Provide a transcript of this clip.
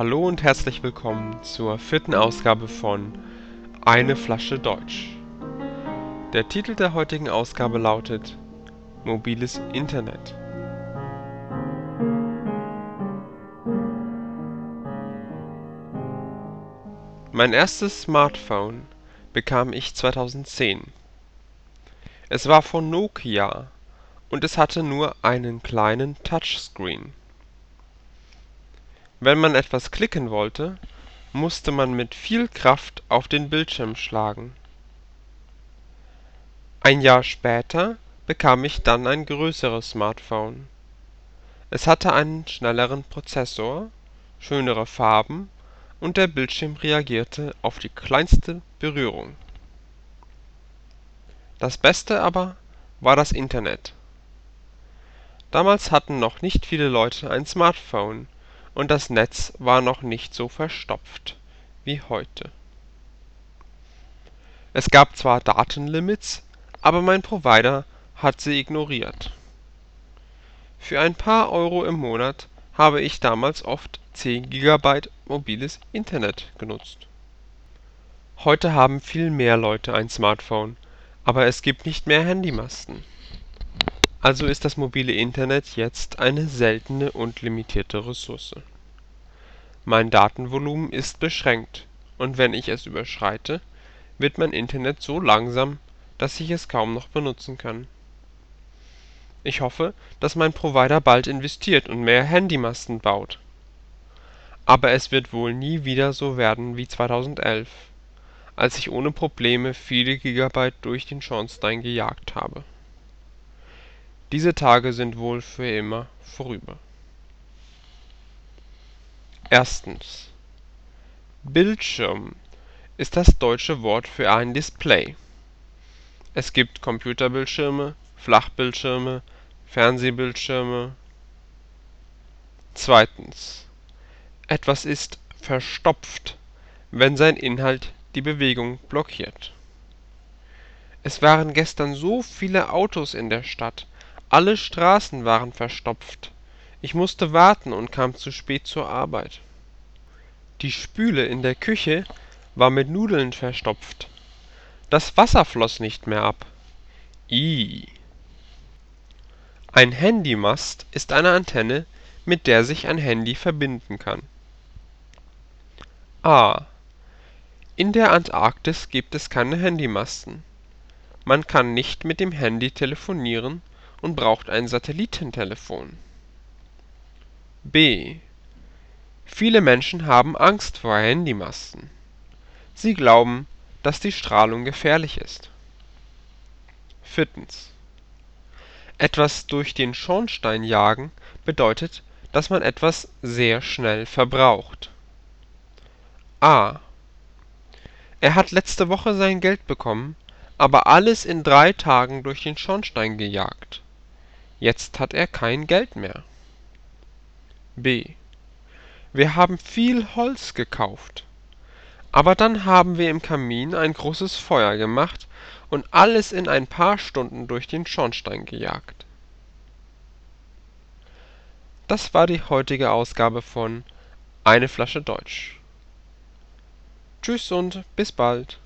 und herzlich willkommen zur vierten Ausgabe von Eine Flasche Deutsch. Der Titel der heutigen Ausgabe lautet Mobiles Internet. Mein erstes Smartphone bekam ich 2010. Es war von Nokia und es hatte nur einen kleinen Touchscreen. Wenn man etwas klicken wollte, musste man mit viel Kraft auf den Bildschirm schlagen. Ein Jahr später bekam ich dann ein größeres Smartphone. Es hatte einen schnelleren Prozessor, schönere Farben und der Bildschirm reagierte auf die kleinste Berührung. Das Beste aber war das Internet. Damals hatten noch nicht viele Leute ein Smartphone und das Netz war noch nicht so verstopft wie heute. Es gab zwar Datenlimits, aber mein Provider hat sie ignoriert. Für ein paar Euro im Monat habe ich damals oft 10 GB mobiles Internet genutzt. Heute haben viel mehr Leute ein Smartphone, aber es gibt nicht mehr Handymasten. Also ist das mobile Internet jetzt eine seltene und limitierte Ressource. Mein Datenvolumen ist beschränkt und wenn ich es überschreite, wird mein Internet so langsam, dass ich es kaum noch benutzen kann. Ich hoffe, dass mein Provider bald investiert und mehr Handymasten baut. Aber es wird wohl nie wieder so werden wie 2011, als ich ohne Probleme viele Gigabyte durch den Schornstein gejagt habe. Diese Tage sind wohl für immer vorüber. Erstens Bildschirm ist das deutsche Wort für ein Display. Es gibt Computerbildschirme, Flachbildschirme, Fernsehbildschirme. Zweitens Etwas ist verstopft, wenn sein Inhalt die Bewegung blockiert. Es waren gestern so viele Autos in der Stadt, alle Straßen waren verstopft. Ich musste warten und kam zu spät zur Arbeit. Die Spüle in der Küche war mit Nudeln verstopft. Das Wasser floss nicht mehr ab. Ih. Ein Handymast ist eine Antenne, mit der sich ein Handy verbinden kann. A. In der Antarktis gibt es keine Handymasten. Man kann nicht mit dem Handy telefonieren und braucht ein Satellitentelefon. B. Viele Menschen haben Angst vor Handymasten. Sie glauben, dass die Strahlung gefährlich ist. Viertens. Etwas durch den Schornstein jagen bedeutet, dass man etwas sehr schnell verbraucht. A. Er hat letzte Woche sein Geld bekommen, aber alles in drei Tagen durch den Schornstein gejagt. Jetzt hat er kein Geld mehr. B. Wir haben viel Holz gekauft. Aber dann haben wir im Kamin ein großes Feuer gemacht und alles in ein paar Stunden durch den Schornstein gejagt. Das war die heutige Ausgabe von Eine Flasche Deutsch. Tschüss und bis bald.